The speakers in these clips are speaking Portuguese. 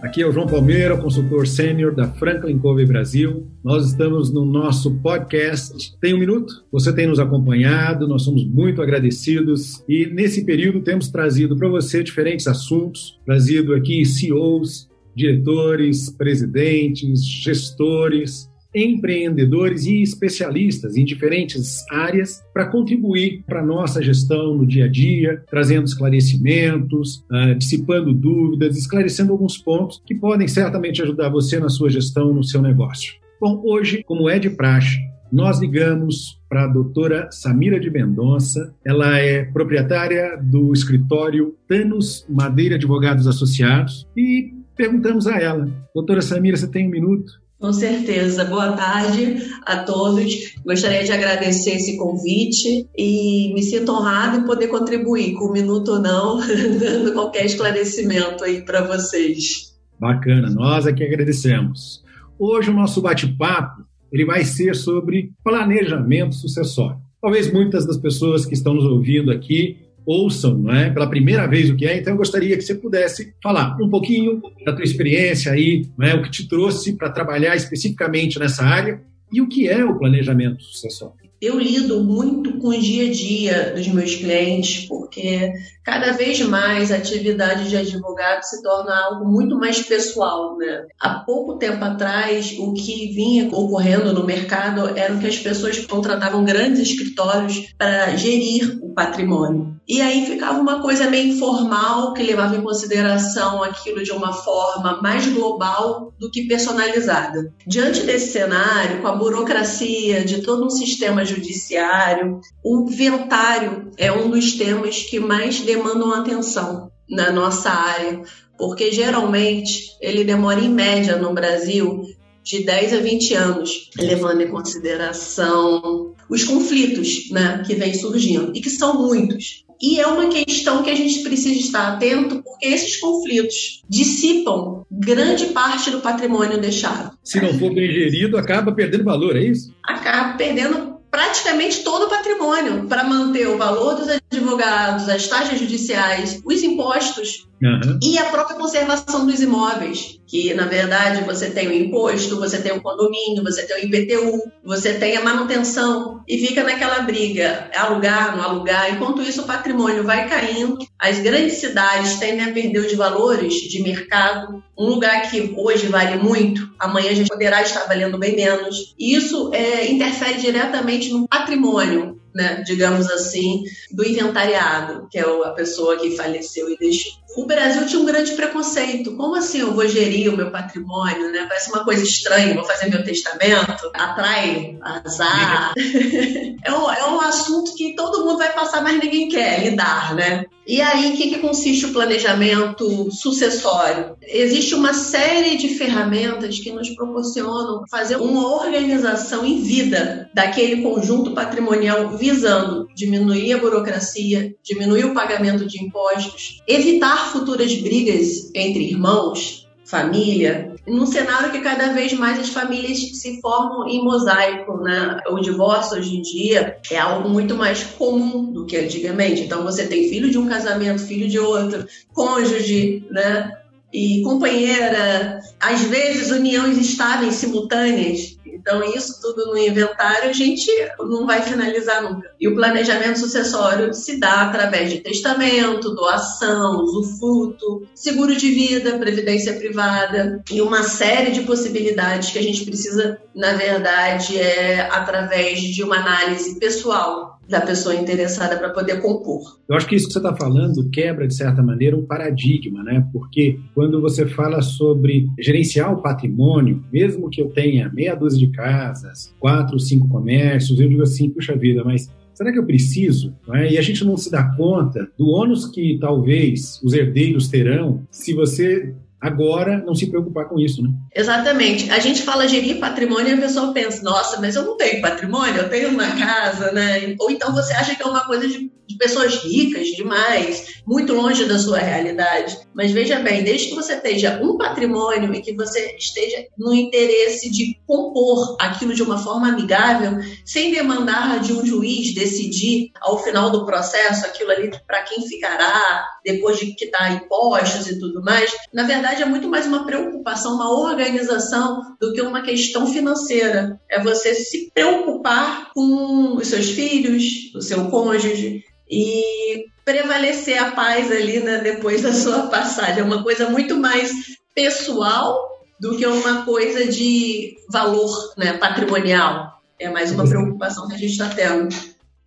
Aqui é o João Palmeira, consultor sênior da Franklin Covey Brasil. Nós estamos no nosso podcast Tem um Minuto. Você tem nos acompanhado, nós somos muito agradecidos e nesse período temos trazido para você diferentes assuntos, trazido aqui CEOs, diretores, presidentes, gestores, empreendedores e especialistas em diferentes áreas para contribuir para a nossa gestão no dia a dia, trazendo esclarecimentos, uh, dissipando dúvidas, esclarecendo alguns pontos que podem certamente ajudar você na sua gestão, no seu negócio. Bom, hoje, como é de praxe, nós ligamos para a doutora Samira de Mendonça. Ela é proprietária do escritório Tanos Madeira Advogados Associados e perguntamos a ela, doutora Samira, você tem um minuto? Com certeza. Boa tarde a todos. Gostaria de agradecer esse convite e me sinto honrado em poder contribuir, com um minuto ou não, dando qualquer esclarecimento aí para vocês. Bacana, nós aqui agradecemos. Hoje o nosso bate-papo ele vai ser sobre planejamento sucessório. Talvez muitas das pessoas que estão nos ouvindo aqui ouçam é, pela primeira vez o que é, então eu gostaria que você pudesse falar um pouquinho da tua experiência aí, é, o que te trouxe para trabalhar especificamente nessa área e o que é o planejamento sucessório. Eu lido muito com o dia a dia dos meus clientes, porque cada vez mais a atividade de advogado se torna algo muito mais pessoal. Né? Há pouco tempo atrás, o que vinha ocorrendo no mercado era que as pessoas contratavam grandes escritórios para gerir o patrimônio. E aí ficava uma coisa meio informal, que levava em consideração aquilo de uma forma mais global do que personalizada. Diante desse cenário, com a burocracia de todo um sistema judiciário, o inventário é um dos temas que mais demandam atenção na nossa área, porque geralmente ele demora em média no Brasil de 10 a 20 anos, levando em consideração os conflitos né, que vêm surgindo, e que são muitos. E é uma questão que a gente precisa estar atento, porque esses conflitos dissipam grande parte do patrimônio deixado. Se não for bem gerido, acaba perdendo valor, é isso? Acaba perdendo praticamente todo o patrimônio para manter o valor dos advogados, as taxas judiciais, os impostos Uhum. E a própria conservação dos imóveis, que na verdade você tem o imposto, você tem o condomínio, você tem o IPTU, você tem a manutenção e fica naquela briga, alugar, não alugar. Enquanto isso, o patrimônio vai caindo, as grandes cidades tendem a perder os valores de mercado. Um lugar que hoje vale muito, amanhã já poderá estar valendo bem menos. E isso é, interfere diretamente no patrimônio né, digamos assim, do inventariado, que é a pessoa que faleceu e deixou. O Brasil tinha um grande preconceito. Como assim eu vou gerir o meu patrimônio? Né? Parece uma coisa estranha, vou fazer meu testamento, atrai azar. é, um, é um assunto que todo mundo vai passar, mas ninguém quer lidar, né? E aí, o que, que consiste o planejamento sucessório? Existe uma série de ferramentas que nos proporcionam fazer uma organização em vida daquele conjunto patrimonial visando diminuir a burocracia, diminuir o pagamento de impostos, evitar futuras brigas entre irmãos, família, num cenário que cada vez mais as famílias se formam em mosaico, né? O divórcio hoje em dia é algo muito mais comum do que antigamente. Então você tem filho de um casamento, filho de outro, cônjuge, né? E companheira, às vezes uniões estáveis simultâneas. Então, isso tudo no inventário a gente não vai finalizar nunca. E o planejamento sucessório se dá através de testamento, doação, usufruto, seguro de vida, previdência privada e uma série de possibilidades que a gente precisa, na verdade, é através de uma análise pessoal da pessoa interessada para poder compor. Eu acho que isso que você está falando quebra, de certa maneira, um paradigma, né? Porque quando você fala sobre gerenciar o patrimônio, mesmo que eu tenha meia dúzia de casas, quatro, cinco comércios, eu digo assim, puxa vida, mas será que eu preciso? É? E a gente não se dá conta do ônus que talvez os herdeiros terão se você agora não se preocupar com isso, né? Exatamente. A gente fala gerir patrimônio e a pessoa pensa, nossa, mas eu não tenho patrimônio, eu tenho uma casa, né? Ou então você acha que é uma coisa de, pessoas ricas demais, muito longe da sua realidade. Mas veja bem, desde que você esteja um patrimônio e que você esteja no interesse de compor aquilo de uma forma amigável, sem demandar de um juiz decidir ao final do processo aquilo ali para quem ficará, depois de quitar impostos e tudo mais, na verdade é muito mais uma preocupação, uma organização do que uma questão financeira. É você se preocupar com os seus filhos, o seu cônjuge e prevalecer a paz ali né, depois da sua passagem. É uma coisa muito mais pessoal do que uma coisa de valor né, patrimonial. É mais uma preocupação que a gente está tendo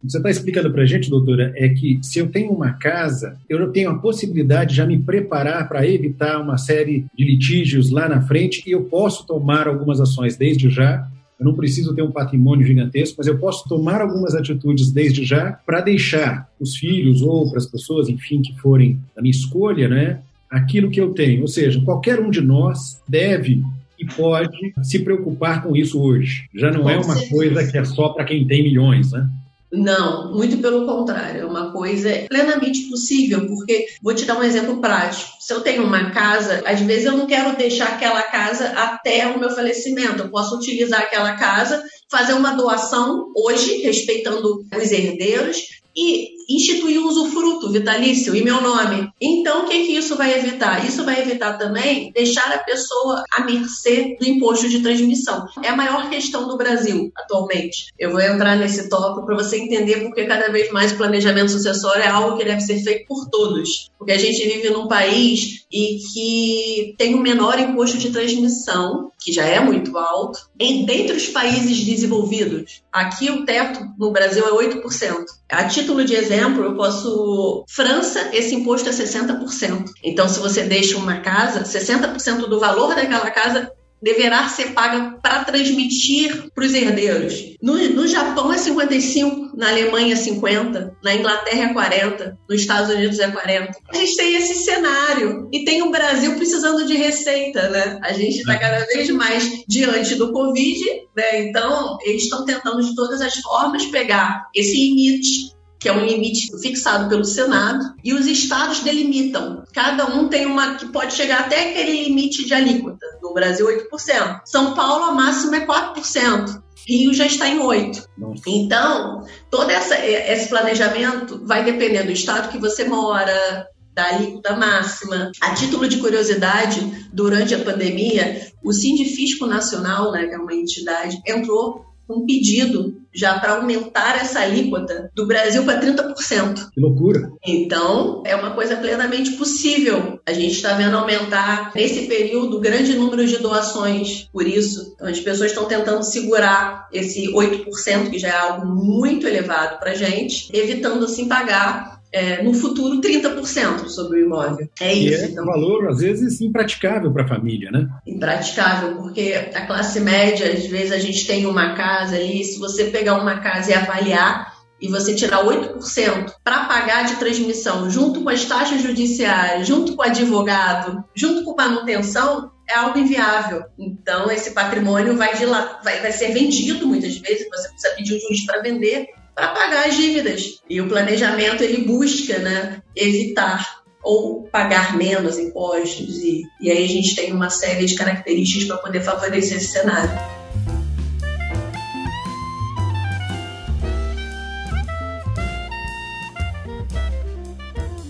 você está explicando para a gente, doutora, é que se eu tenho uma casa, eu tenho a possibilidade de já me preparar para evitar uma série de litígios lá na frente e eu posso tomar algumas ações desde já. Eu não preciso ter um patrimônio gigantesco, mas eu posso tomar algumas atitudes desde já para deixar os filhos ou para as pessoas, enfim, que forem da minha escolha, né, aquilo que eu tenho. Ou seja, qualquer um de nós deve e pode se preocupar com isso hoje. Já não é uma coisa que é só para quem tem milhões, né? Não, muito pelo contrário, é uma coisa plenamente possível, porque vou te dar um exemplo prático. Se eu tenho uma casa, às vezes eu não quero deixar aquela casa até o meu falecimento. Eu posso utilizar aquela casa, fazer uma doação hoje, respeitando os herdeiros, e instituir um usufruto vitalício em meu nome. Então, o que, que isso vai evitar? Isso vai evitar também deixar a pessoa à mercê do imposto de transmissão. É a maior questão do Brasil atualmente. Eu vou entrar nesse tópico para você entender porque cada vez mais o planejamento sucessório é algo que deve ser feito por todos. Porque a gente vive num país e que tem o um menor imposto de transmissão, que já é muito alto, em, dentre os países desenvolvidos. Aqui o teto no Brasil é 8%. A título de exemplo, exemplo, eu posso. França, esse imposto é 60%. Então, se você deixa uma casa, 60% do valor daquela casa deverá ser paga para transmitir para os herdeiros. No, no, Japão é 55, na Alemanha é 50, na Inglaterra é 40, nos Estados Unidos é 40. A gente tem esse cenário e tem o Brasil precisando de receita, né? A gente está cada vez mais diante do Covid, né? Então eles estão tentando de todas as formas pegar esse limite que é um limite fixado pelo Senado, e os estados delimitam. Cada um tem uma que pode chegar até aquele limite de alíquota. No Brasil, 8%. São Paulo, a máxima é 4%. Rio já está em 8. Nossa. Então, todo essa, esse planejamento vai depender do estado que você mora, da alíquota máxima. A título de curiosidade, durante a pandemia, o Sindifisco Nacional, né, que é uma entidade, entrou um pedido já para aumentar essa alíquota do Brasil para 30%. Que loucura! Então, é uma coisa plenamente possível. A gente está vendo aumentar, nesse período, o grande número de doações. Por isso, as pessoas estão tentando segurar esse 8%, que já é algo muito elevado para a gente, evitando, assim, pagar é, no futuro 30% sobre o imóvel. É isso. E é então. um valor, às vezes, impraticável para a família, né? Impraticável, porque a classe média, às vezes, a gente tem uma casa ali, se você pegar uma casa e avaliar, e você tirar 8% para pagar de transmissão, junto com as taxas judiciárias, junto com o advogado, junto com manutenção, é algo inviável. Então, esse patrimônio vai, de lá, vai, vai ser vendido muitas vezes, você precisa pedir um juiz para vender, para pagar as dívidas. E o planejamento ele busca né, evitar ou pagar menos impostos. E, e aí a gente tem uma série de características para poder favorecer esse cenário.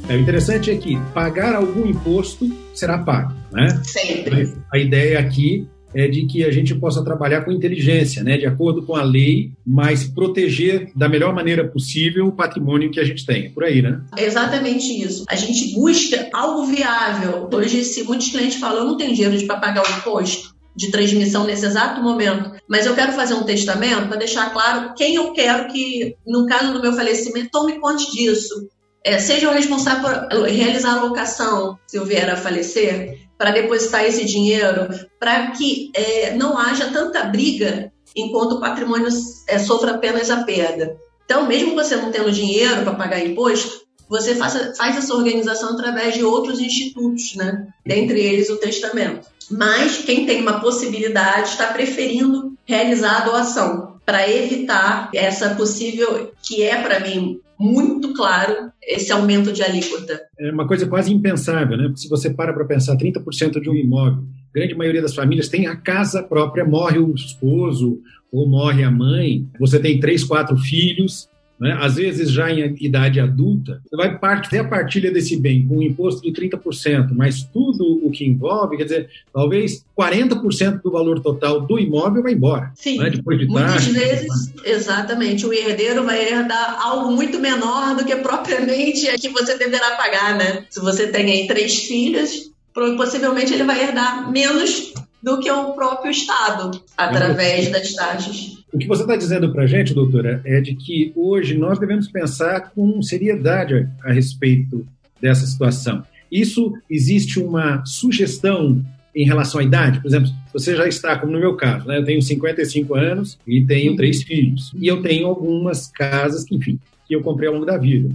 É, o interessante é que pagar algum imposto será pago, né? Sempre. A ideia aqui é de que a gente possa trabalhar com inteligência, né, de acordo com a lei, mas proteger da melhor maneira possível o patrimônio que a gente tem. Por aí, né? É exatamente isso. A gente busca algo viável. Hoje, se muitos clientes falam, eu não tenho dinheiro para pagar o imposto de transmissão nesse exato momento, mas eu quero fazer um testamento para deixar claro quem eu quero que, no caso do meu falecimento, tome conta disso. É, seja o responsável por realizar a locação, se eu vier a falecer, para depositar esse dinheiro, para que é, não haja tanta briga enquanto o patrimônio é, sofra apenas a perda. Então, mesmo você não tendo dinheiro para pagar imposto, você faz, faz essa organização através de outros institutos, né? Dentre eles o testamento. Mas quem tem uma possibilidade está preferindo realizar a doação para evitar essa possível, que é para mim muito claro, esse aumento de alíquota. É uma coisa quase impensável, né? Porque se você para para pensar, 30% de um imóvel, grande maioria das famílias tem a casa própria, morre o esposo ou morre a mãe, você tem três, quatro filhos, né? às vezes já em idade adulta, você vai ter a partilha desse bem com um imposto de 30%, mas tudo o que envolve, quer dizer, talvez 40% do valor total do imóvel vai embora. Sim, né? Depois de muitas vezes, exatamente, o herdeiro vai herdar algo muito menor do que propriamente é que você deverá pagar, né? Se você tem aí três filhos, possivelmente ele vai herdar menos do que o próprio Estado, através das taxas. O que você está dizendo para a gente, doutora, é de que hoje nós devemos pensar com seriedade a respeito dessa situação. Isso existe uma sugestão em relação à idade? Por exemplo, você já está, como no meu caso, né? eu tenho 55 anos e tenho três filhos. E eu tenho algumas casas que, enfim, que eu comprei ao longo da vida.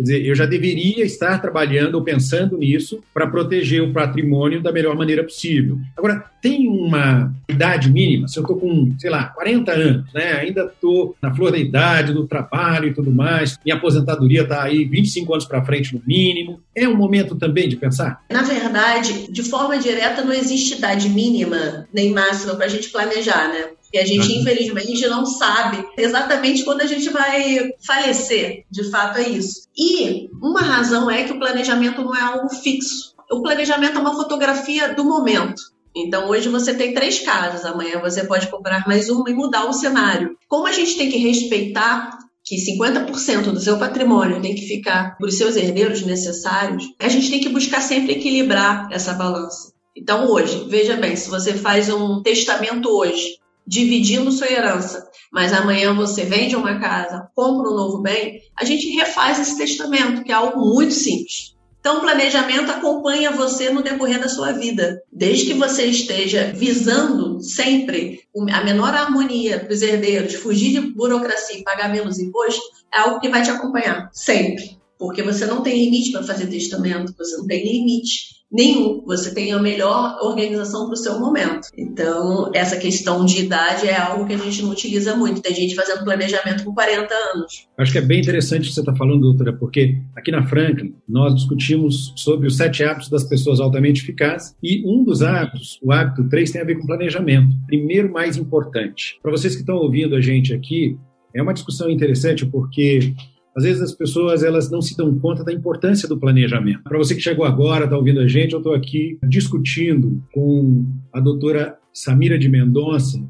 Quer dizer, eu já deveria estar trabalhando ou pensando nisso para proteger o patrimônio da melhor maneira possível. Agora, tem uma idade mínima? Se eu estou com, sei lá, 40 anos, né? ainda estou na flor da idade, do trabalho e tudo mais, minha aposentadoria está aí 25 anos para frente no mínimo. É um momento também de pensar? Na verdade, de forma direta, não existe idade mínima nem máxima para a gente planejar, né? E a gente, uhum. infelizmente, não sabe exatamente quando a gente vai falecer. De fato, é isso. E uma razão é que o planejamento não é algo fixo. O planejamento é uma fotografia do momento. Então, hoje você tem três casas, amanhã você pode comprar mais uma e mudar o cenário. Como a gente tem que respeitar que 50% do seu patrimônio tem que ficar para os seus herdeiros necessários, a gente tem que buscar sempre equilibrar essa balança. Então, hoje, veja bem, se você faz um testamento hoje dividindo sua herança, mas amanhã você vende uma casa, compra um novo bem, a gente refaz esse testamento, que é algo muito simples. Então, o planejamento acompanha você no decorrer da sua vida. Desde que você esteja visando sempre a menor harmonia para os herdeiros, fugir de burocracia e pagar menos imposto, é algo que vai te acompanhar sempre. Porque você não tem limite para fazer testamento, você não tem limite nenhum. Você tem a melhor organização para o seu momento. Então, essa questão de idade é algo que a gente não utiliza muito. Tem gente fazendo planejamento com 40 anos. Acho que é bem interessante o que você está falando, doutora, porque aqui na Franklin nós discutimos sobre os sete hábitos das pessoas altamente eficazes e um dos hábitos, o hábito 3, tem a ver com planejamento. Primeiro, mais importante. Para vocês que estão ouvindo a gente aqui, é uma discussão interessante porque às vezes as pessoas elas não se dão conta da importância do planejamento. Para você que chegou agora, está ouvindo a gente, eu estou aqui discutindo com a doutora Samira de Mendonça,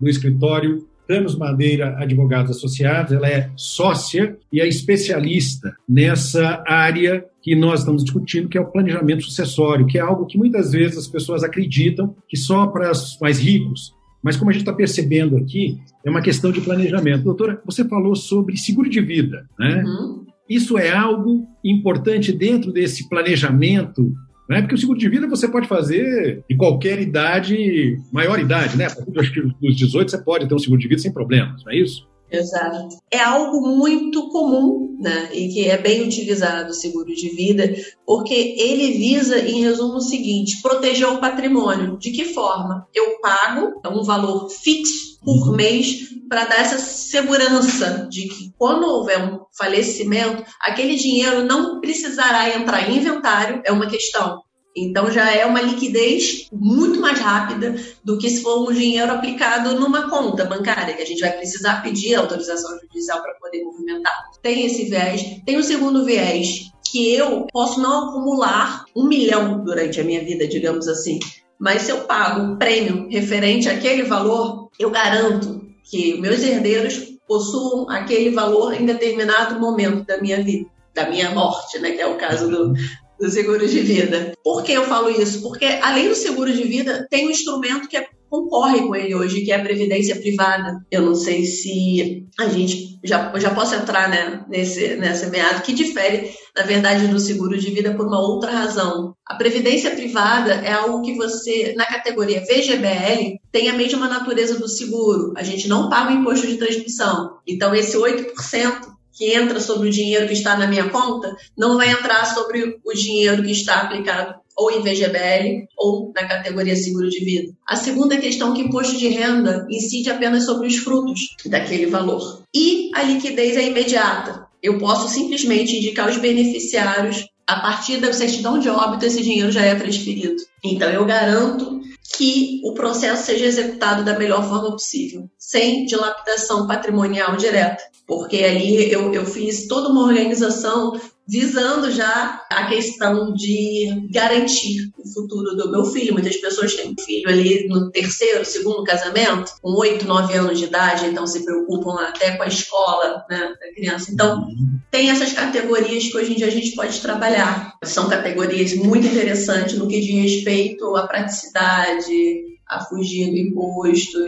do escritório Thanos Madeira Advogados Associados. Ela é sócia e é especialista nessa área que nós estamos discutindo, que é o planejamento sucessório, que é algo que muitas vezes as pessoas acreditam que só para os mais ricos mas como a gente está percebendo aqui, é uma questão de planejamento. Doutora, você falou sobre seguro de vida, né? Uhum. Isso é algo importante dentro desse planejamento, né? Porque o seguro de vida você pode fazer de qualquer idade, maior idade, né? Acho que dos 18 você pode ter um seguro de vida sem problemas, não é isso? Exato. É algo muito comum, né? E que é bem utilizado o seguro de vida, porque ele visa, em resumo, o seguinte: proteger o patrimônio. De que forma? Eu pago um valor fixo por uhum. mês para dar essa segurança de que quando houver um falecimento, aquele dinheiro não precisará entrar em inventário, é uma questão então já é uma liquidez muito mais rápida do que se for um dinheiro aplicado numa conta bancária, que a gente vai precisar pedir autorização judicial para poder movimentar. Tem esse viés. Tem o segundo viés, que eu posso não acumular um milhão durante a minha vida, digamos assim. Mas se eu pago um prêmio referente àquele valor, eu garanto que meus herdeiros possuam aquele valor em determinado momento da minha vida, da minha morte, né? Que é o caso do, do seguro de vida. Por que eu falo isso? Porque além do seguro de vida, tem um instrumento que é, concorre com ele hoje, que é a previdência privada. Eu não sei se a gente já, já posso entrar né, nesse, nessa meada, que difere, na verdade, do seguro de vida por uma outra razão. A previdência privada é algo que você, na categoria VGBL, tem a mesma natureza do seguro. A gente não paga o imposto de transmissão. Então, esse 8% que entra sobre o dinheiro que está na minha conta não vai entrar sobre o dinheiro que está aplicado ou em VGBL ou na categoria seguro de vida. A segunda questão é que imposto de renda incide apenas sobre os frutos daquele valor. E a liquidez é imediata. Eu posso simplesmente indicar os beneficiários a partir da certidão de óbito esse dinheiro já é transferido. Então eu garanto que o processo seja executado da melhor forma possível, sem dilapidação patrimonial direta, porque ali eu, eu fiz toda uma organização visando já a questão de garantir o futuro do meu filho. Muitas pessoas têm um filho ali no terceiro, segundo casamento, com oito, nove anos de idade, então se preocupam até com a escola né, da criança. Então, tem essas categorias que hoje em dia a gente pode trabalhar. São categorias muito interessantes no que diz respeito à praticidade, a fugir do imposto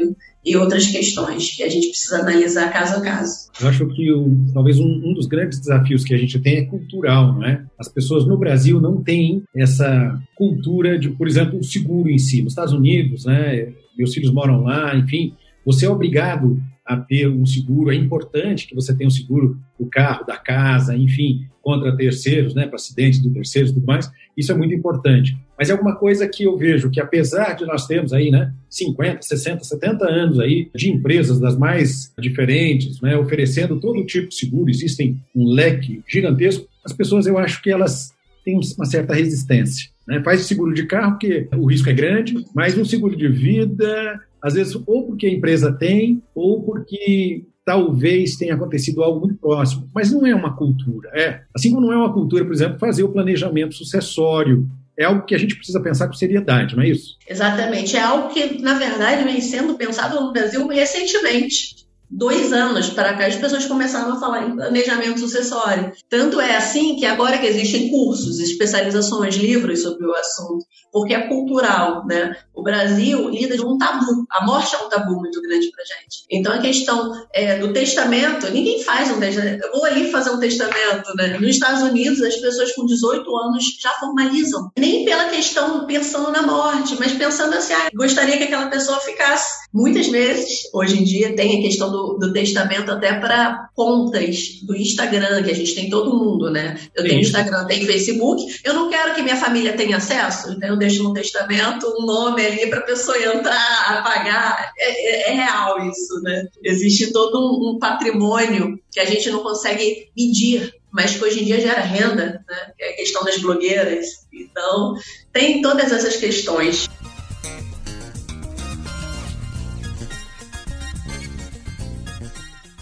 e outras questões que a gente precisa analisar caso a caso. Eu acho que o, talvez um, um, dos grandes desafios que a gente tem é cultural, não é? As pessoas no Brasil não têm essa cultura de, por exemplo, o seguro em si. Nos Estados Unidos, né? Meus filhos moram lá, enfim, você é obrigado a ter um seguro. É importante que você tenha um seguro do carro, da casa, enfim, contra terceiros, né, para acidentes de terceiros e tudo mais. Isso é muito importante. Mas é alguma coisa que eu vejo que, apesar de nós termos aí, né, 50, 60, 70 anos aí de empresas das mais diferentes, né, oferecendo todo tipo de seguro, existem um leque gigantesco, as pessoas, eu acho que elas têm uma certa resistência. Né? Faz seguro de carro, porque o risco é grande, mas um seguro de vida, às vezes, ou porque a empresa tem, ou porque talvez tenha acontecido algo muito próximo, mas não é uma cultura. É, assim como não é uma cultura, por exemplo, fazer o planejamento sucessório. É algo que a gente precisa pensar com seriedade, não é isso? Exatamente. É algo que, na verdade, vem sendo pensado no Brasil recentemente dois anos para cá, as pessoas começaram a falar em planejamento sucessório. Tanto é assim que agora que existem cursos, especializações, livros sobre o assunto, porque é cultural, né? O Brasil lida de um tabu. A morte é um tabu muito grande para gente. Então a questão é, do testamento, ninguém faz um testamento. Eu vou ali fazer um testamento, né? Nos Estados Unidos, as pessoas com 18 anos já formalizam. Nem pela questão pensando na morte, mas pensando assim, ah, gostaria que aquela pessoa ficasse. Muitas vezes, hoje em dia, tem a questão do do, testamento até para contas do Instagram, que a gente tem todo mundo, né? Eu Sim. tenho Instagram, tenho Facebook. Eu não quero que minha família tenha acesso, então eu deixo no testamento um nome ali para a pessoa entrar, apagar. É, é, é, real isso, né? Existe todo um, um patrimônio que a gente não consegue medir mas que hoje em dia gera renda, né? que é a questão das blogueiras. Então, tem todas essas questões.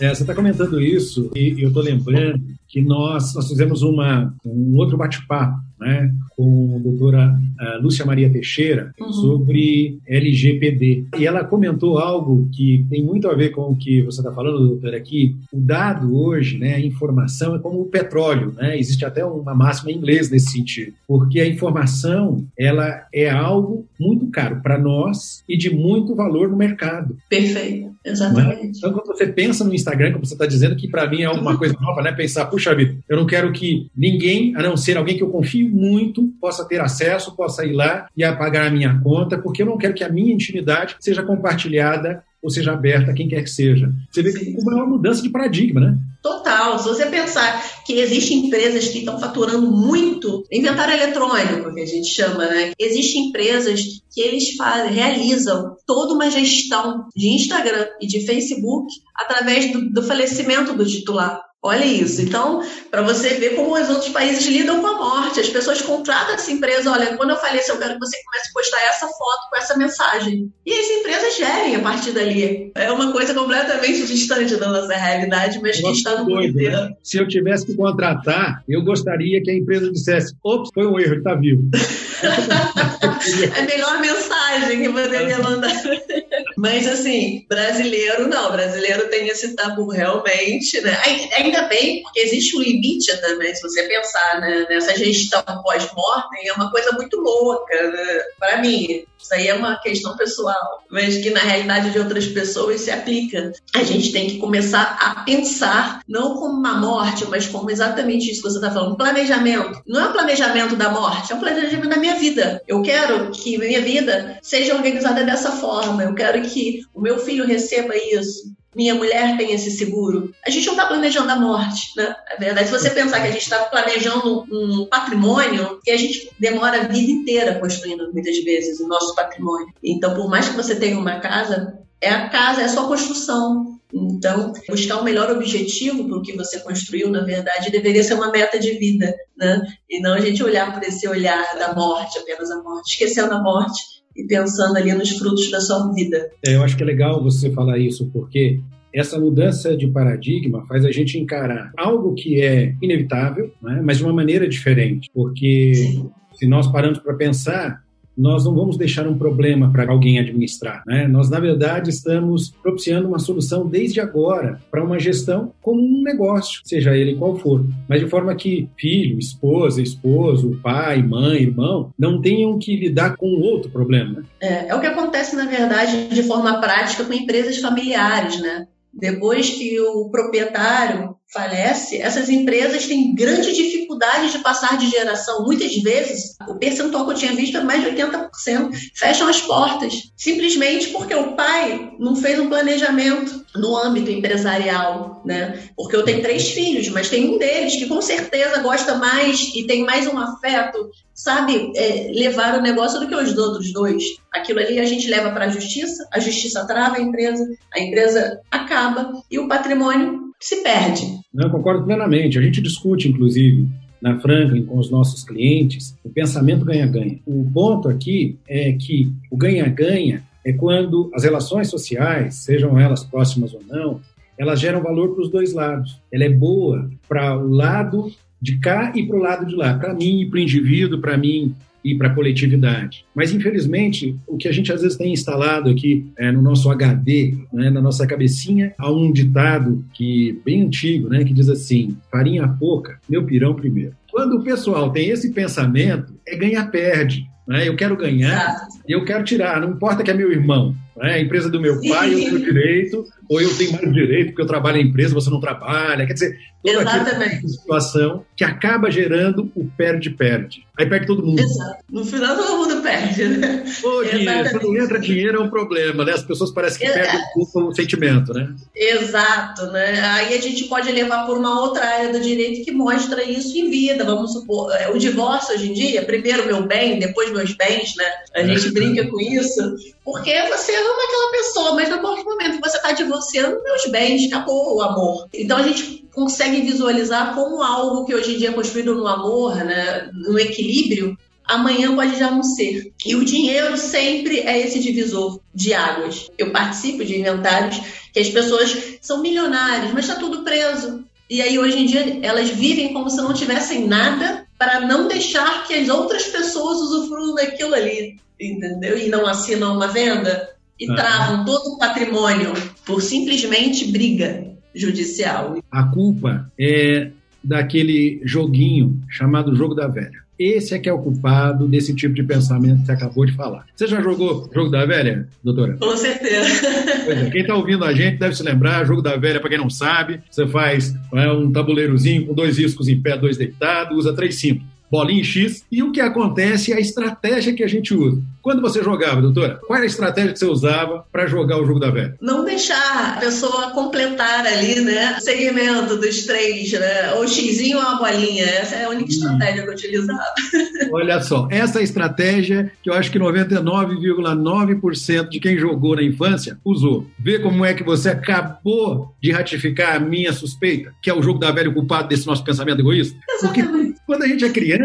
É, você está comentando isso e eu estou lembrando que nós, nós fizemos uma, um outro bate-papo né, com a doutora uh, Lúcia Maria Teixeira uhum. sobre LGPD. E ela comentou algo que tem muito a ver com o que você está falando, doutora, aqui. O dado hoje, né, a informação é como o petróleo, né? Existe até uma máxima em inglês nesse sentido, porque a informação ela é algo muito caro para nós e de muito valor no mercado. Perfeito, exatamente. Então, quando você pensa no Instagram, como você está dizendo, que para mim é uma coisa nova, né? Pensar, puxa vida, eu não quero que ninguém, a não ser alguém que eu confio muito, possa ter acesso, possa ir lá e apagar a minha conta, porque eu não quero que a minha intimidade seja compartilhada ou seja aberta a quem quer que seja. Você vê que como é uma mudança de paradigma, né? Total. Se você pensar que existem empresas que estão faturando muito inventário eletrônico, que a gente chama, né? Existem empresas que eles fazem, realizam toda uma gestão de Instagram e de Facebook através do, do falecimento do titular. Olha isso. Então, para você ver como os outros países lidam com a morte, as pessoas contratam essa empresa. Olha, quando eu falecer, eu quero que você comece a postar essa foto com essa mensagem. E as empresas gerem a partir dali. É uma coisa completamente distante da nossa realidade, mas que está no mundo inteiro. Né? Se eu tivesse que contratar, eu gostaria que a empresa dissesse: ops, foi um erro, ele está vivo. é a melhor mensagem que poderia mandar. Mas, assim, brasileiro não. Brasileiro tem esse tabu realmente, né? Ainda bem, porque existe um limite também, se você pensar né, nessa gestão pós-mortem, é uma coisa muito louca, né? para mim. Isso aí é uma questão pessoal, mas que na realidade de outras pessoas se aplica. A gente tem que começar a pensar, não como uma morte, mas como exatamente isso que você está falando, planejamento. Não é um planejamento da morte, é um planejamento da minha minha vida. Eu quero que minha vida seja organizada dessa forma. Eu quero que o meu filho receba isso minha mulher tem esse seguro. A gente não está planejando a morte, né? É verdade. Se você pensar que a gente está planejando um patrimônio que a gente demora a vida inteira construindo, muitas vezes, o nosso patrimônio. Então, por mais que você tenha uma casa, é a casa, é a sua construção. Então, buscar o melhor objetivo para o que você construiu, na verdade, deveria ser uma meta de vida, né? E não a gente olhar por esse olhar da morte, apenas a morte, esquecendo a morte e pensando ali nos frutos da sua vida. É, eu acho que é legal você falar isso, porque essa mudança de paradigma faz a gente encarar algo que é inevitável, né, mas de uma maneira diferente. Porque Sim. se nós paramos para pensar, nós não vamos deixar um problema para alguém administrar. Né? Nós, na verdade, estamos propiciando uma solução desde agora para uma gestão como um negócio, seja ele qual for, mas de forma que filho, esposa, esposo, pai, mãe, irmão não tenham que lidar com outro problema. Né? É, é o que acontece, na verdade, de forma prática com empresas familiares, né? Depois que o proprietário falece, essas empresas têm grande dificuldade de passar de geração. Muitas vezes, o percentual que eu tinha visto é mais de 80%, fecham as portas, simplesmente porque o pai não fez um planejamento no âmbito empresarial, né? Porque eu tenho três filhos, mas tem um deles que com certeza gosta mais e tem mais um afeto, sabe, é, levar o negócio do que os outros dois. Aquilo ali a gente leva para a justiça, a justiça trava a empresa, a empresa acaba e o patrimônio se perde. Não, concordo plenamente. A gente discute, inclusive, na Franklin com os nossos clientes, o pensamento ganha-ganha. O ponto aqui é que o ganha-ganha é quando as relações sociais, sejam elas próximas ou não, elas geram valor para os dois lados. Ela é boa para o lado de cá e para o lado de lá, para mim e para o indivíduo, para mim e para a coletividade. Mas, infelizmente, o que a gente às vezes tem instalado aqui é, no nosso HD, né, na nossa cabecinha, há um ditado que bem antigo, né, que diz assim: farinha pouca, meu pirão primeiro. Quando o pessoal tem esse pensamento, é ganha-perde. Né? Eu quero ganhar e eu quero tirar, não importa que é meu irmão. Né? A empresa do meu pai, eu tenho direito, ou eu tenho mais direito porque eu trabalho em empresa, você não trabalha. Quer dizer, toda aquela situação que acaba gerando o perde-perde. Aí perde todo mundo. Exato. No final todo mundo perde, né? Pô, dinheiro, quando entra dinheiro é um problema, né? As pessoas parecem que Exato. perdem o, o sentimento, né? Exato, né? Aí a gente pode levar por uma outra área do direito que mostra isso em vida. Vamos supor, é, o divórcio hoje em dia, primeiro meu bem, depois meus bens, né? A gente é. brinca com isso, porque você ama aquela pessoa, mas no momento que você está divorciando, meus bens, acabou o amor. Então a gente consegue visualizar como algo que hoje em dia é construído no amor, né, no equilíbrio, amanhã pode já não ser. E o dinheiro sempre é esse divisor de águas. Eu participo de inventários que as pessoas são milionárias, mas está tudo preso. E aí hoje em dia elas vivem como se não tivessem nada para não deixar que as outras pessoas usufruam daquilo ali, entendeu? E não assinam uma venda e travam todo o patrimônio por simplesmente briga judicial. A culpa é daquele joguinho chamado jogo da velha. Esse é que é o culpado desse tipo de pensamento que você acabou de falar. Você já jogou Jogo da Velha, doutora? Com certeza. É, quem está ouvindo a gente deve se lembrar, Jogo da Velha, para quem não sabe, você faz é, um tabuleirozinho com dois riscos em pé, dois deitados, usa três simples bolinha X, e o que acontece é a estratégia que a gente usa. Quando você jogava, doutora, qual era a estratégia que você usava para jogar o jogo da velha? Não deixar a pessoa completar ali, né, o segmento dos três, né, ou xizinho ou a bolinha. Essa é a única estratégia que eu utilizava. Olha só, essa estratégia que eu acho que 99,9% de quem jogou na infância usou. Vê como é que você acabou de ratificar a minha suspeita, que é o jogo da velha culpado desse nosso pensamento egoísta. Exatamente. Porque quando a gente é criança,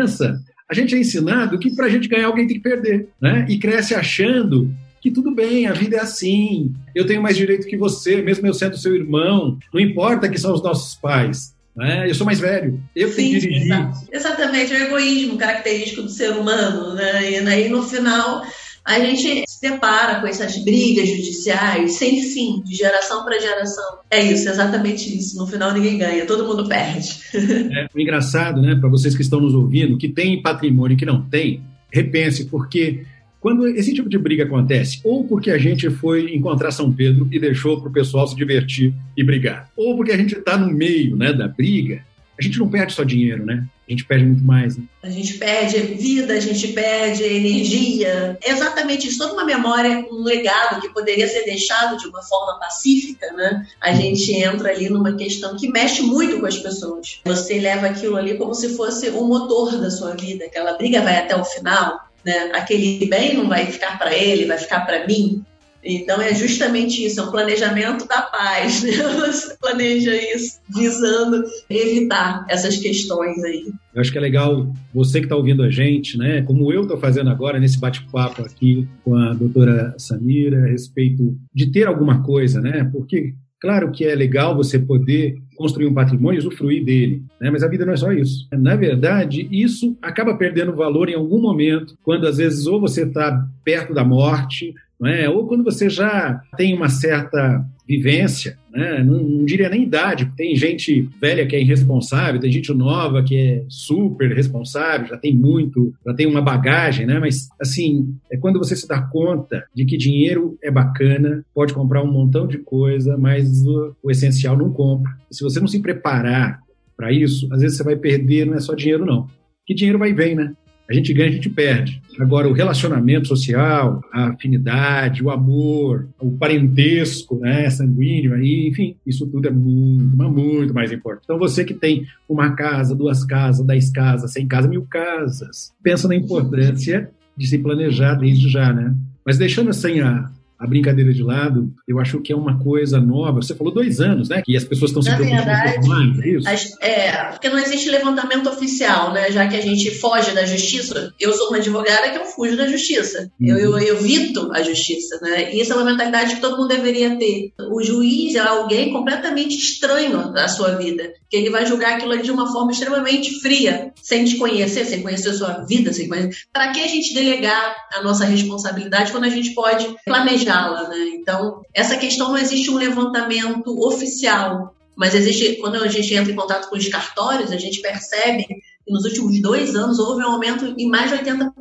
a gente é ensinado que para a gente ganhar alguém tem que perder, né? E cresce achando que tudo bem, a vida é assim, eu tenho mais direito que você, mesmo eu sendo seu irmão, não importa que são os nossos pais. Né? Eu sou mais velho, eu Sim, tenho que dirigir. Exatamente, é o egoísmo característico do ser humano. Né? E aí, no final, a gente se depara com essas brigas judiciais sem fim, de geração para geração. É isso, exatamente isso. No final ninguém ganha, todo mundo perde. É, o engraçado, né, para vocês que estão nos ouvindo, que tem patrimônio e que não tem, repense, porque quando esse tipo de briga acontece, ou porque a gente foi encontrar São Pedro e deixou para o pessoal se divertir e brigar, ou porque a gente está no meio né, da briga, a gente não perde só dinheiro, né? A gente perde muito mais. Né? A gente perde vida, a gente perde energia. É exatamente isso. Toda uma memória, um legado que poderia ser deixado de uma forma pacífica, né? A gente entra ali numa questão que mexe muito com as pessoas. Você leva aquilo ali como se fosse o motor da sua vida. Aquela briga vai até o final. Né? Aquele bem não vai ficar para ele, vai ficar para mim. Então é justamente isso, é um planejamento da paz. Né? Você planeja isso visando evitar essas questões aí. Eu acho que é legal você que está ouvindo a gente, né? Como eu estou fazendo agora nesse bate-papo aqui com a doutora Samira a respeito de ter alguma coisa, né? Porque Claro que é legal você poder construir um patrimônio e usufruir dele, né? mas a vida não é só isso. Na verdade, isso acaba perdendo valor em algum momento, quando às vezes ou você está perto da morte, é? ou quando você já tem uma certa vivência, né? não, não, diria nem idade, tem gente velha que é irresponsável, tem gente nova que é super responsável, já tem muito, já tem uma bagagem, né? Mas assim, é quando você se dá conta de que dinheiro é bacana, pode comprar um montão de coisa, mas o, o essencial não compra. E se você não se preparar para isso, às vezes você vai perder, não é só dinheiro não. Que dinheiro vai e vem, né? A gente ganha, a gente perde. Agora, o relacionamento social, a afinidade, o amor, o parentesco né, sanguíneo, aí, enfim, isso tudo é muito, mas muito mais importante. Então, você que tem uma casa, duas casas, dez casas, cem casas, mil casas, pensa na importância de se planejar desde já, né? Mas deixando assim a, a brincadeira de lado, eu acho que é uma coisa nova. Você falou dois anos, né? Que as pessoas estão se Na preocupando verdade, mais, é isso? As, é, porque não existe levantamento oficial, né? Já que a gente foge da justiça. Eu sou uma advogada que eu fujo da justiça. Uhum. Eu, eu, eu evito a justiça, né? E isso é uma mentalidade que todo mundo deveria ter. O juiz é alguém completamente estranho da sua vida. Que ele vai julgar aquilo ali de uma forma extremamente fria, sem te conhecer, sem conhecer a sua vida, sem conhecer. Para que a gente delegar a nossa responsabilidade quando a gente pode planejar planejá-la, né? Então, essa questão não existe um levantamento oficial, mas existe, quando a gente entra em contato com os cartórios, a gente percebe que nos últimos dois anos houve um aumento em mais de 80%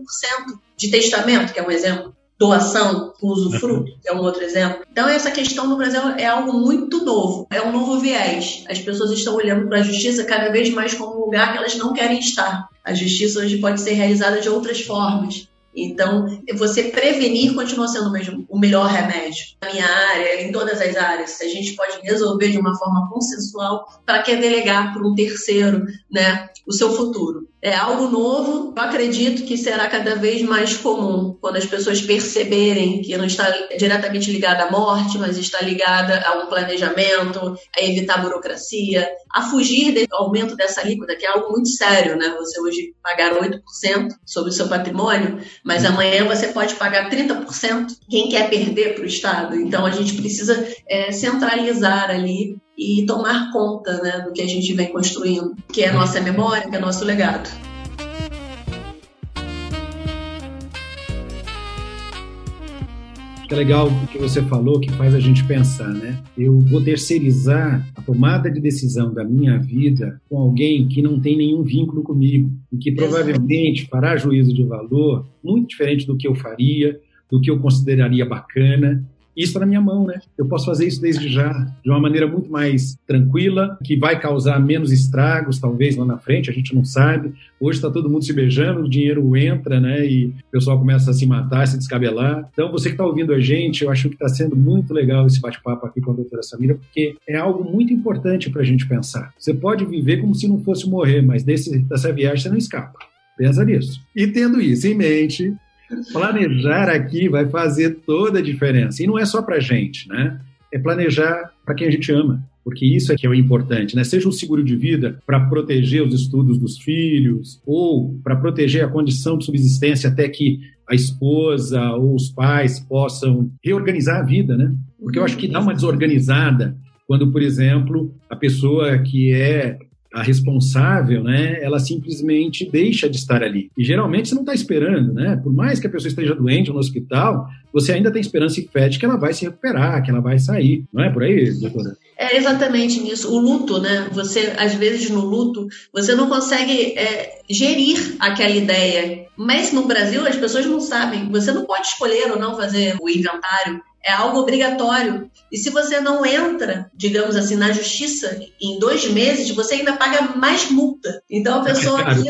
de testamento, que é um exemplo, doação com usufruto, que é um outro exemplo. Então, essa questão no Brasil é algo muito novo, é um novo viés. As pessoas estão olhando para a justiça cada vez mais como um lugar que elas não querem estar. A justiça hoje pode ser realizada de outras formas. Então, você prevenir continua sendo mesmo o melhor remédio. Na minha área, em todas as áreas, a gente pode resolver de uma forma consensual, para que delegar para um terceiro né, o seu futuro? É algo novo, eu acredito que será cada vez mais comum quando as pessoas perceberem que não está diretamente ligada à morte, mas está ligada a um planejamento, a evitar a burocracia, a fugir do aumento dessa alíquota, que é algo muito sério, né? Você hoje pagar 8% sobre o seu patrimônio, mas amanhã você pode pagar 30%. Quem quer perder para o Estado? Então a gente precisa é, centralizar ali e tomar conta né, do que a gente vem construindo, que é a nossa memória, que é nosso legado. Que é legal o que você falou, que faz a gente pensar, né? Eu vou terceirizar a tomada de decisão da minha vida com alguém que não tem nenhum vínculo comigo e que provavelmente fará juízo de valor muito diferente do que eu faria, do que eu consideraria bacana isso está na minha mão, né? Eu posso fazer isso desde já, de uma maneira muito mais tranquila, que vai causar menos estragos, talvez lá na frente, a gente não sabe. Hoje está todo mundo se beijando, o dinheiro entra, né? E o pessoal começa a se matar, se descabelar. Então, você que está ouvindo a gente, eu acho que está sendo muito legal esse bate-papo aqui com a doutora Samira, porque é algo muito importante para a gente pensar. Você pode viver como se não fosse morrer, mas desse, dessa viagem você não escapa. Pensa nisso. E tendo isso em mente, Planejar aqui vai fazer toda a diferença. E não é só para gente, né? É planejar para quem a gente ama, porque isso é que é o importante, né? Seja um seguro de vida para proteger os estudos dos filhos ou para proteger a condição de subsistência até que a esposa ou os pais possam reorganizar a vida, né? Porque eu acho que dá uma desorganizada quando, por exemplo, a pessoa que é a responsável, né, ela simplesmente deixa de estar ali. E geralmente você não está esperando, né? Por mais que a pessoa esteja doente no hospital, você ainda tem esperança e fé de que ela vai se recuperar, que ela vai sair. Não é por aí, doutora? É exatamente nisso. O luto, né? Você, às vezes, no luto, você não consegue é, gerir aquela ideia. Mas no Brasil, as pessoas não sabem. Você não pode escolher ou não fazer o inventário é algo obrigatório. E se você não entra, digamos assim, na justiça em dois meses, você ainda paga mais multa. Então a pessoa aqui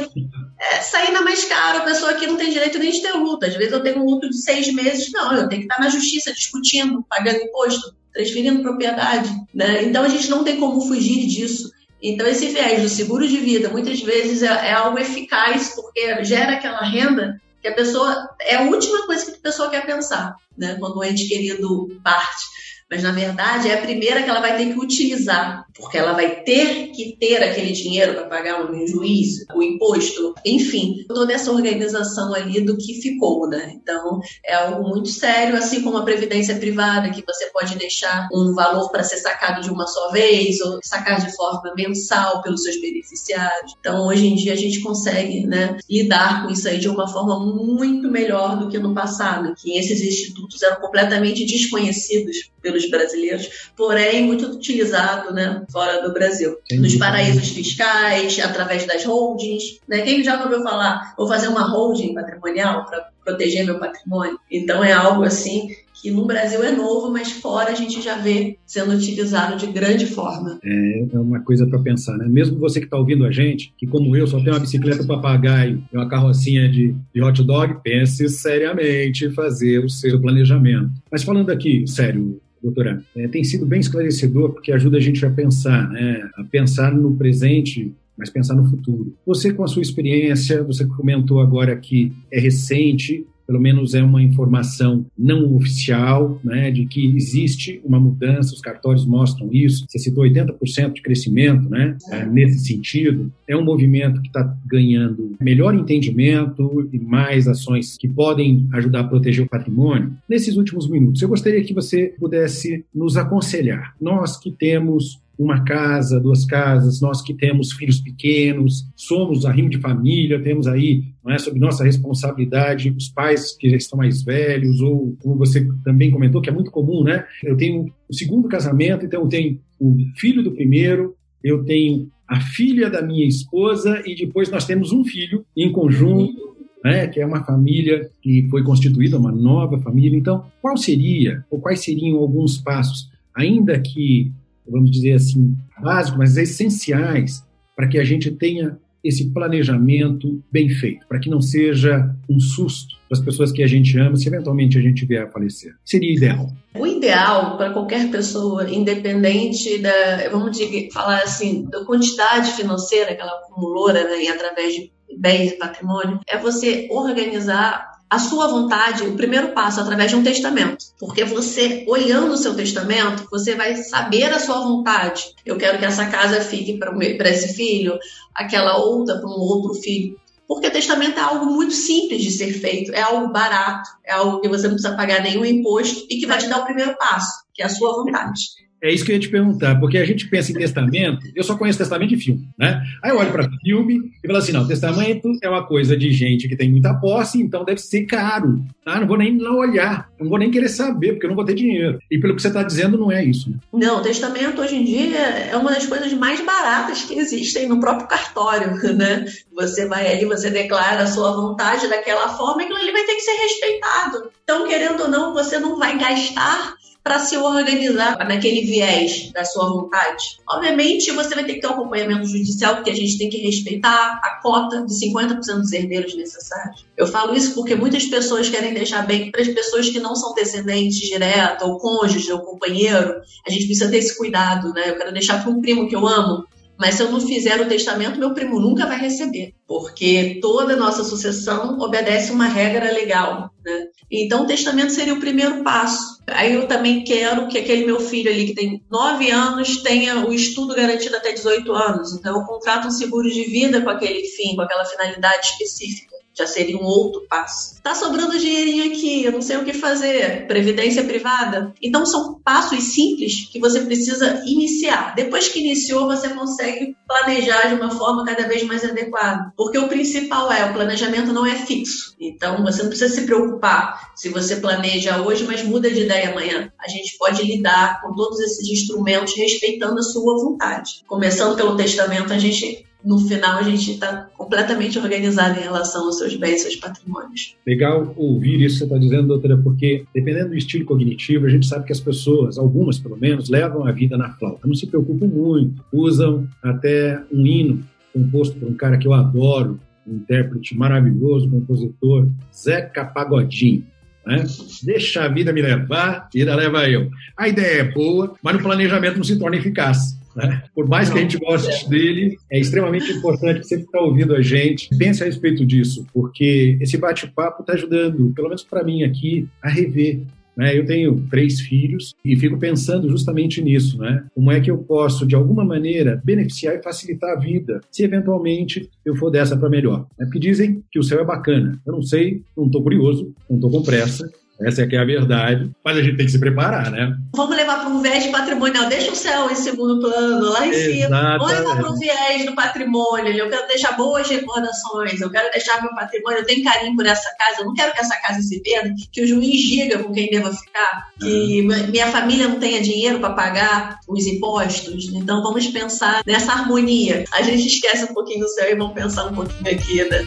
é, sai ainda mais caro, a pessoa aqui não tem direito nem de ter luta. Às vezes eu tenho um luto de seis meses, não, eu tenho que estar na justiça discutindo, pagando imposto, transferindo propriedade. Né? Então a gente não tem como fugir disso. Então, esse viés do seguro de vida, muitas vezes, é, é, algo eficaz, porque gera aquela renda que a pessoa. É a última coisa que a pessoa quer pensar, né? Quando o ente querido parte mas na verdade é a primeira que ela vai ter que utilizar, porque ela vai ter que ter aquele dinheiro para pagar o juiz, o imposto, enfim, toda essa organização ali do que ficou, né? Então é algo muito sério, assim como a previdência privada, que você pode deixar um valor para ser sacado de uma só vez ou sacar de forma mensal pelos seus beneficiários. Então hoje em dia a gente consegue, né, lidar com isso aí de uma forma muito melhor do que no passado, que esses institutos eram completamente desconhecidos pelos brasileiros, porém muito utilizado né, fora do Brasil. Entendi. Nos paraísos fiscais, através das holdings. Né? Quem já ouviu falar, vou fazer uma holding patrimonial para proteger meu patrimônio? Então é algo assim que no Brasil é novo, mas fora a gente já vê sendo utilizado de grande forma. É, é uma coisa para pensar, né? Mesmo você que está ouvindo a gente, que como eu só tem uma bicicleta papagaio e uma carrocinha de, de hot dog, pense seriamente em fazer o seu planejamento. Mas falando aqui, sério, doutora, é, tem sido bem esclarecedor porque ajuda a gente a pensar, né? A pensar no presente mas pensar no futuro. Você, com a sua experiência, você comentou agora que é recente, pelo menos é uma informação não oficial, né, de que existe uma mudança, os cartórios mostram isso. Você citou 80% de crescimento, né, é, nesse sentido. É um movimento que está ganhando melhor entendimento e mais ações que podem ajudar a proteger o patrimônio. Nesses últimos minutos, eu gostaria que você pudesse nos aconselhar. Nós que temos uma casa, duas casas, nós que temos filhos pequenos, somos arrimo de família, temos aí, não é, sob nossa responsabilidade, os pais que já estão mais velhos, ou como você também comentou, que é muito comum, né? Eu tenho o segundo casamento, então eu tenho o filho do primeiro, eu tenho a filha da minha esposa e depois nós temos um filho em conjunto, né, que é uma família que foi constituída, uma nova família. Então, qual seria, ou quais seriam alguns passos, ainda que vamos dizer assim, básicos, mas essenciais para que a gente tenha esse planejamento bem feito, para que não seja um susto para as pessoas que a gente ama se eventualmente a gente vier a falecer. Seria ideal. O ideal para qualquer pessoa, independente da, vamos dizer, falar assim, da quantidade financeira que ela acumulou né, através de bens e patrimônio, é você organizar a sua vontade, o primeiro passo, através de um testamento. Porque você, olhando o seu testamento, você vai saber a sua vontade. Eu quero que essa casa fique para esse filho, aquela outra para um outro filho. Porque testamento é algo muito simples de ser feito, é algo barato, é algo que você não precisa pagar nenhum imposto e que vai te dar o primeiro passo, que é a sua vontade. É isso que eu ia te perguntar, porque a gente pensa em testamento, eu só conheço testamento de filme, né? Aí eu olho para filme e falo assim: não, testamento é uma coisa de gente que tem muita posse, então deve ser caro. Tá? Não vou nem lá olhar, não vou nem querer saber, porque eu não vou ter dinheiro. E pelo que você está dizendo, não é isso. Né? Não, testamento hoje em dia é uma das coisas mais baratas que existem no próprio cartório, né? Você vai ali, você declara a sua vontade daquela forma e ele vai ter que ser respeitado. Então, querendo ou não, você não vai gastar para se organizar naquele viés da sua vontade. Obviamente, você vai ter que ter um acompanhamento judicial, porque a gente tem que respeitar a cota de 50% dos herdeiros necessários. Eu falo isso porque muitas pessoas querem deixar bem para as pessoas que não são descendentes direto, ou cônjuge, ou companheiro. A gente precisa ter esse cuidado, né? Eu quero deixar para um primo que eu amo mas se eu não fizer o testamento, meu primo nunca vai receber, porque toda nossa sucessão obedece uma regra legal. Né? Então, o testamento seria o primeiro passo. Aí eu também quero que aquele meu filho ali, que tem 9 anos, tenha o estudo garantido até 18 anos. Então, eu contrato um seguro de vida com aquele fim, com aquela finalidade específica já seria um outro passo. Tá sobrando dinheirinho aqui, eu não sei o que fazer, previdência privada. Então são passos simples que você precisa iniciar. Depois que iniciou, você consegue planejar de uma forma cada vez mais adequada. Porque o principal é, o planejamento não é fixo. Então você não precisa se preocupar se você planeja hoje, mas muda de ideia amanhã. A gente pode lidar com todos esses instrumentos respeitando a sua vontade. Começando pelo testamento, a gente no final a gente está completamente organizado em relação aos seus bens, seus patrimônios. Legal ouvir isso que você está dizendo, doutora, porque dependendo do estilo cognitivo, a gente sabe que as pessoas, algumas pelo menos, levam a vida na flauta, não se preocupam muito, usam até um hino composto por um cara que eu adoro, um intérprete maravilhoso, compositor, Zeca Pagodinho. Né? Deixa a vida me levar, ela leva eu. A ideia é boa, mas no planejamento não se torna eficaz. Né? Por mais que a gente goste dele, é extremamente importante que você que está ouvindo a gente pense a respeito disso, porque esse bate-papo está ajudando, pelo menos para mim aqui, a rever né? Eu tenho três filhos e fico pensando justamente nisso, né? Como é que eu posso, de alguma maneira, beneficiar e facilitar a vida, se eventualmente eu for dessa para melhor. É porque dizem que o céu é bacana. Eu não sei, não estou curioso, não estou com pressa, essa é que é a verdade, mas a gente tem que se preparar, né? Vamos levar para um viés patrimonial. Deixa o céu em segundo plano, lá em cima. Vamos levar para um viés do patrimônio. Eu quero deixar boas recordações. Eu quero deixar meu patrimônio. Eu tenho carinho por essa casa. Eu não quero que essa casa se perda, que o juiz diga com quem deva ficar, que uhum. minha família não tenha dinheiro para pagar os impostos. Então vamos pensar nessa harmonia. A gente esquece um pouquinho do céu e vamos pensar um pouquinho aqui, né?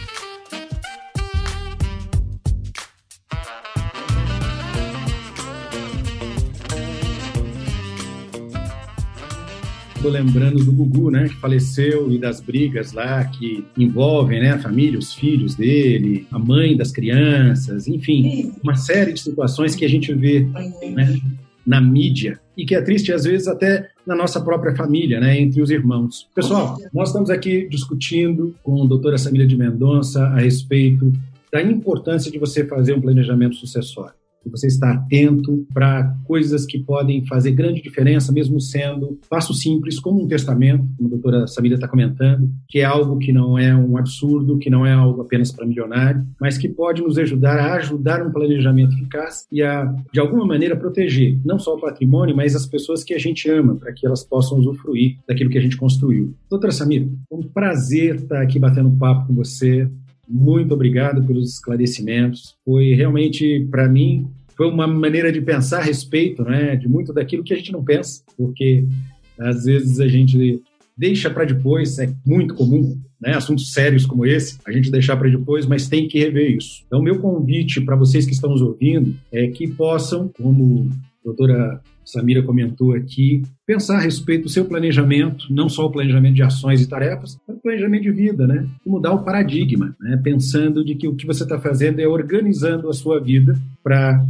Estou lembrando do Gugu, né, que faleceu e das brigas lá que envolvem, né, a família, os filhos dele, a mãe das crianças, enfim, uma série de situações que a gente vê, né, na mídia e que é triste às vezes até na nossa própria família, né, entre os irmãos. Pessoal, nós estamos aqui discutindo com a doutora Samira de Mendonça a respeito da importância de você fazer um planejamento sucessório você está atento para coisas que podem fazer grande diferença, mesmo sendo passo simples, como um testamento, como a doutora Samira está comentando, que é algo que não é um absurdo, que não é algo apenas para milionário, mas que pode nos ajudar a ajudar um planejamento eficaz e a, de alguma maneira, proteger não só o patrimônio, mas as pessoas que a gente ama, para que elas possam usufruir daquilo que a gente construiu. Doutora Samira, é um prazer estar aqui batendo papo com você. Muito obrigado pelos esclarecimentos. Foi realmente, para mim, foi uma maneira de pensar a respeito né, de muito daquilo que a gente não pensa, porque às vezes a gente deixa para depois, é muito comum, né, assuntos sérios como esse, a gente deixar para depois, mas tem que rever isso. Então, meu convite para vocês que estão nos ouvindo é que possam, como a doutora Samira comentou aqui, pensar a respeito do seu planejamento, não só o planejamento de ações e tarefas, mas o planejamento de vida, né? E mudar o paradigma, né? Pensando de que o que você está fazendo é organizando a sua vida para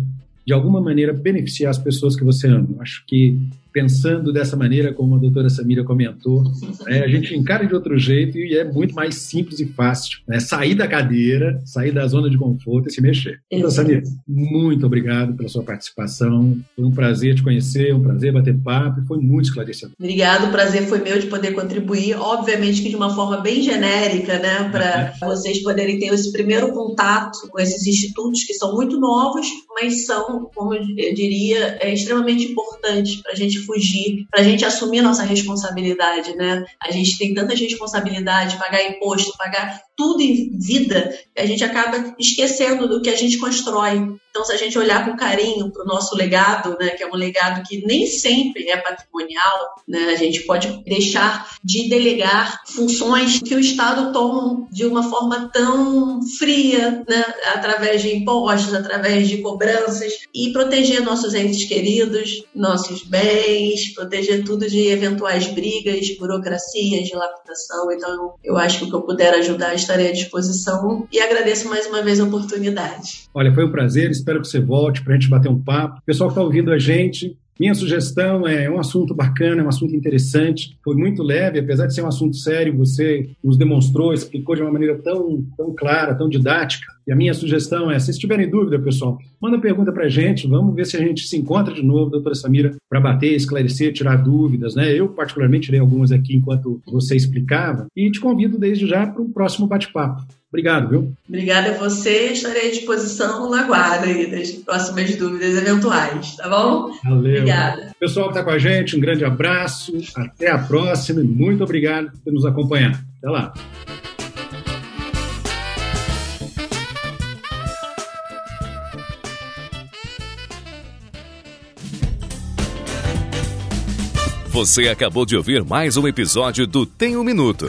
de alguma maneira beneficiar as pessoas que você ama. acho que pensando dessa maneira, como a doutora Samira comentou, né, a gente encara de outro jeito e é muito mais simples e fácil. Né? Sair da cadeira, sair da zona de conforto e se mexer. Então, Samira, muito obrigado pela sua participação. Foi um prazer te conhecer, um prazer bater papo foi muito esclarecedor. Obrigado, o prazer foi meu de poder contribuir, obviamente que de uma forma bem genérica, né, para uhum. vocês poderem ter esse primeiro contato com esses institutos que são muito novos, mas são, como eu diria, é extremamente importantes para a gente fugir, para a gente assumir nossa responsabilidade, né? A gente tem tanta responsabilidade, pagar imposto, pagar tudo em vida, a gente acaba esquecendo do que a gente constrói. Então, se a gente olhar com carinho para o nosso legado, né, que é um legado que nem sempre é patrimonial, né, a gente pode deixar de delegar funções que o Estado toma de uma forma tão fria, né, através de impostos, através de cobranças, e proteger nossos entes queridos, nossos bens, proteger tudo de eventuais brigas, burocracias, dilapidação. Então, eu acho que o que eu puder ajudar estarei à disposição e agradeço mais uma vez a oportunidade. Olha, foi um prazer, espero que você volte para a gente bater um papo. Pessoal que está ouvindo a gente, minha sugestão é um assunto bacana, é um assunto interessante, foi muito leve, apesar de ser um assunto sério, você nos demonstrou, explicou de uma maneira tão, tão clara, tão didática. E a minha sugestão é, se tiverem dúvida, pessoal, manda pergunta para a gente, vamos ver se a gente se encontra de novo, doutora Samira, para bater, esclarecer, tirar dúvidas. Né? Eu, particularmente, tirei algumas aqui enquanto você explicava, e te convido desde já para o próximo bate-papo. Obrigado, viu? Obrigada a você. Estarei à disposição na guarda aí das próximas dúvidas eventuais, tá bom? Valeu. Obrigada. Pessoal que está com a gente, um grande abraço. Até a próxima e muito obrigado por nos acompanhar. Até lá. Você acabou de ouvir mais um episódio do Tem um Minuto.